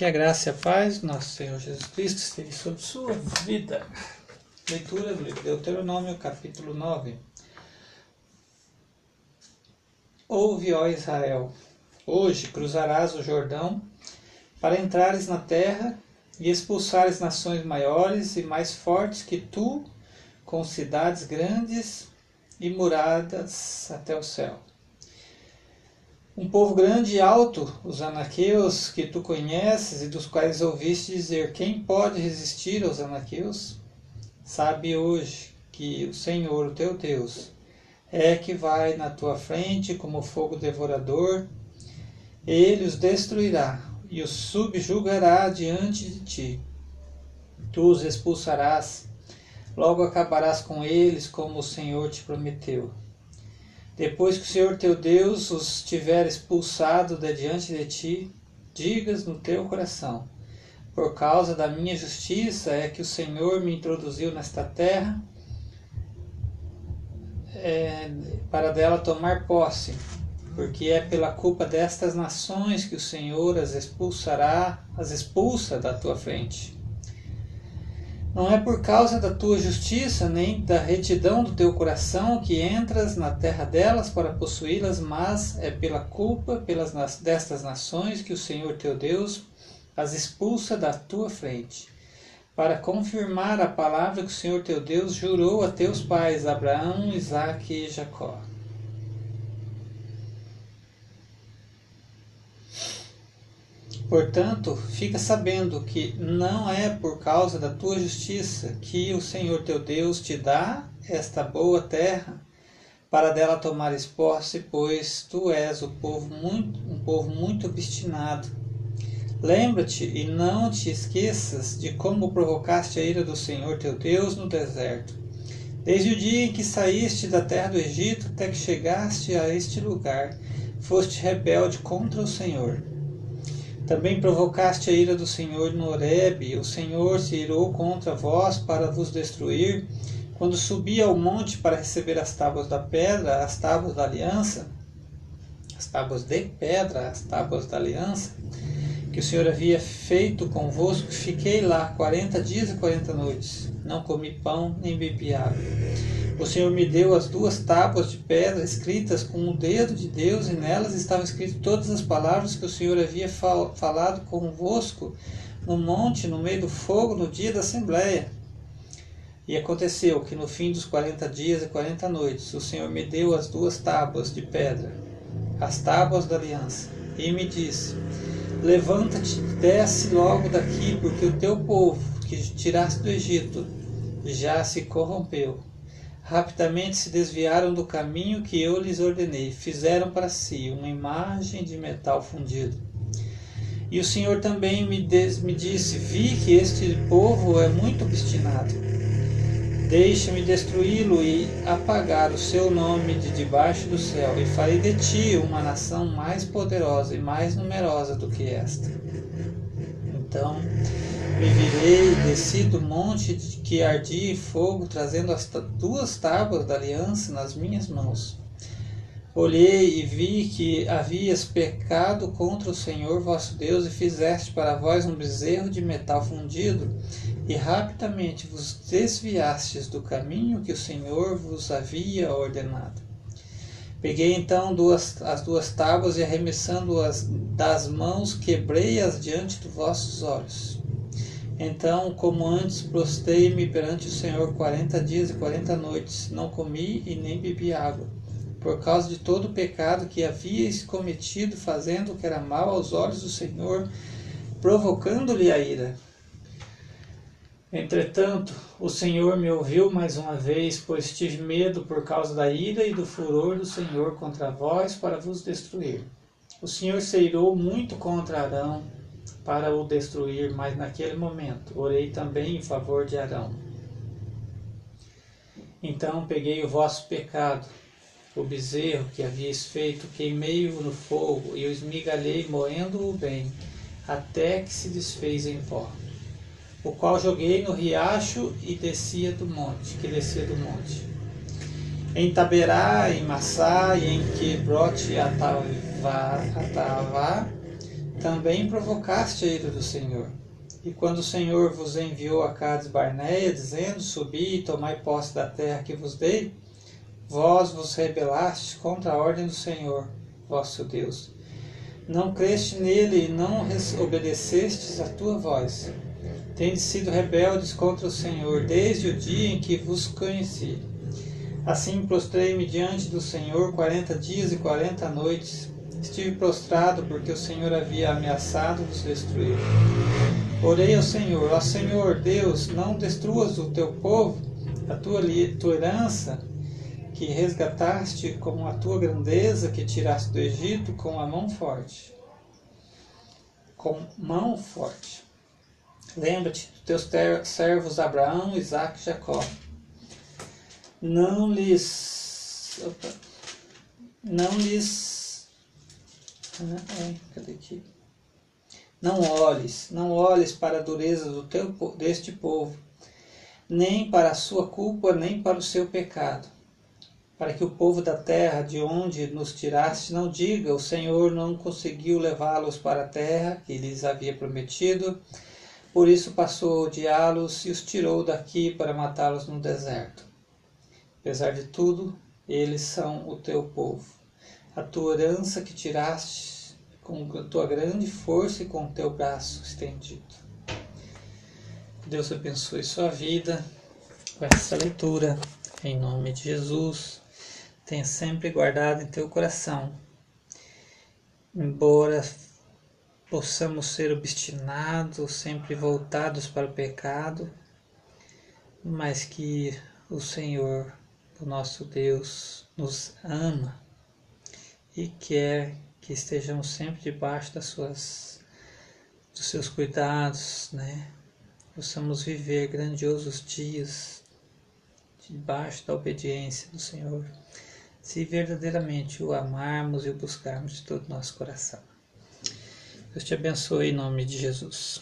Que a graça e a paz do nosso Senhor Jesus Cristo esteja sobre sua vida. Leitura do livro Deuteronômio, capítulo 9. Ouve, ó Israel, hoje cruzarás o Jordão para entrares na terra e expulsares nações maiores e mais fortes que tu, com cidades grandes e muradas até o céu um povo grande e alto, os anaqueus que tu conheces e dos quais ouviste dizer: Quem pode resistir aos anaqueus? Sabe hoje que o Senhor, o teu Deus, é que vai na tua frente como fogo devorador. Ele os destruirá e os subjugará diante de ti. Tu os expulsarás, logo acabarás com eles, como o Senhor te prometeu. Depois que o Senhor teu Deus os tiver expulsado de diante de ti, digas no teu coração: Por causa da minha justiça é que o Senhor me introduziu nesta terra é, para dela tomar posse, porque é pela culpa destas nações que o Senhor as expulsará, as expulsa da tua frente. Não é por causa da tua justiça nem da retidão do teu coração que entras na terra delas para possuí-las, mas é pela culpa pelas, destas nações que o Senhor teu Deus as expulsa da tua frente, para confirmar a palavra que o Senhor teu Deus jurou a teus pais, Abraão, Isaque e Jacó. Portanto, fica sabendo que não é por causa da tua justiça que o Senhor teu Deus te dá esta boa terra para dela tomares posse, pois tu és o povo muito, um povo muito obstinado. Lembra-te e não te esqueças de como provocaste a ira do Senhor teu Deus no deserto, desde o dia em que saíste da terra do Egito até que chegaste a este lugar, foste rebelde contra o Senhor. Também provocaste a ira do Senhor no Horebe, o Senhor se irou contra vós para vos destruir, quando subi ao monte para receber as tábuas da pedra, as tábuas da aliança, as tábuas de pedra, as tábuas da aliança, que o Senhor havia feito convosco, fiquei lá quarenta dias e quarenta noites. Não comi pão, nem bebi água. O Senhor me deu as duas tábuas de pedra escritas com o dedo de Deus, e nelas estavam escritas todas as palavras que o Senhor havia fal falado convosco no monte, no meio do fogo, no dia da assembleia. E aconteceu que no fim dos quarenta dias e quarenta noites, o Senhor me deu as duas tábuas de pedra, as tábuas da aliança, e me disse: Levanta-te, desce logo daqui, porque o teu povo, que tiraste do Egito, já se corrompeu rapidamente se desviaram do caminho que eu lhes ordenei, fizeram para si uma imagem de metal fundido. E o Senhor também me, des, me disse: Vi que este povo é muito obstinado. Deixa-me destruí-lo e apagar o seu nome de debaixo do céu, e farei de ti uma nação mais poderosa e mais numerosa do que esta. Então me virei, desci do monte que ardia em fogo, trazendo as duas tábuas da aliança nas minhas mãos. Olhei e vi que havias pecado contra o Senhor vosso Deus e fizeste para vós um bezerro de metal fundido, e rapidamente vos desviastes do caminho que o Senhor vos havia ordenado. Peguei então duas, as duas tábuas e arremessando-as das mãos, quebrei-as diante dos vossos olhos. Então, como antes, prostei-me perante o Senhor quarenta dias e quarenta noites, não comi e nem bebi água, por causa de todo o pecado que havíeis cometido, fazendo o que era mal aos olhos do Senhor, provocando-lhe a ira. Entretanto, o Senhor me ouviu mais uma vez, pois tive medo por causa da ira e do furor do Senhor contra vós para vos destruir. O Senhor se irou muito contra Arão, para o destruir, mas naquele momento orei também em favor de Arão. Então peguei o vosso pecado, o bezerro que havíeis feito, queimei-o no fogo e o esmigalhei, moendo-o bem, até que se desfez em pó, o qual joguei no riacho e descia do monte, que descia do monte. Em Taberá, em Massá e em Quebrote Atavá, Atavá também provocaste a ira do Senhor. E quando o Senhor vos enviou a Cades Barneia, dizendo: Subi e tomai posse da terra que vos dei, vós vos rebelastes contra a ordem do Senhor, vosso Deus. Não creste nele e não obedecestes a tua voz. Tendes sido rebeldes contra o Senhor desde o dia em que vos conheci. Assim prostrei-me diante do Senhor quarenta dias e quarenta noites. Estive prostrado porque o Senhor havia ameaçado vos destruir. Orei ao Senhor, ó Senhor Deus, não destruas o teu povo, a tua, tua herança, que resgataste com a tua grandeza, que tiraste do Egito com a mão forte. Com mão forte. Lembra-te dos teus servos Abraão, Isaac e Jacó. Não lhes. Opa, não lhes. Ai, cadê aqui? Não olhes, não olhes para a dureza do teu, deste povo, nem para a sua culpa, nem para o seu pecado para que o povo da terra de onde nos tiraste não diga: o Senhor não conseguiu levá-los para a terra que lhes havia prometido, por isso passou a odiá-los e os tirou daqui para matá-los no deserto. Apesar de tudo, eles são o teu povo, a tua herança que tiraste com a tua grande força e com o teu braço estendido. Deus abençoe sua vida com essa leitura, em nome de Jesus tenha sempre guardado em teu coração. Embora possamos ser obstinados, sempre voltados para o pecado, mas que o Senhor, o nosso Deus, nos ama e quer que estejamos sempre debaixo das suas dos seus cuidados, né? Possamos viver grandiosos dias debaixo da obediência do Senhor se verdadeiramente o amarmos e o buscarmos de todo o nosso coração. Deus te abençoe em nome de Jesus.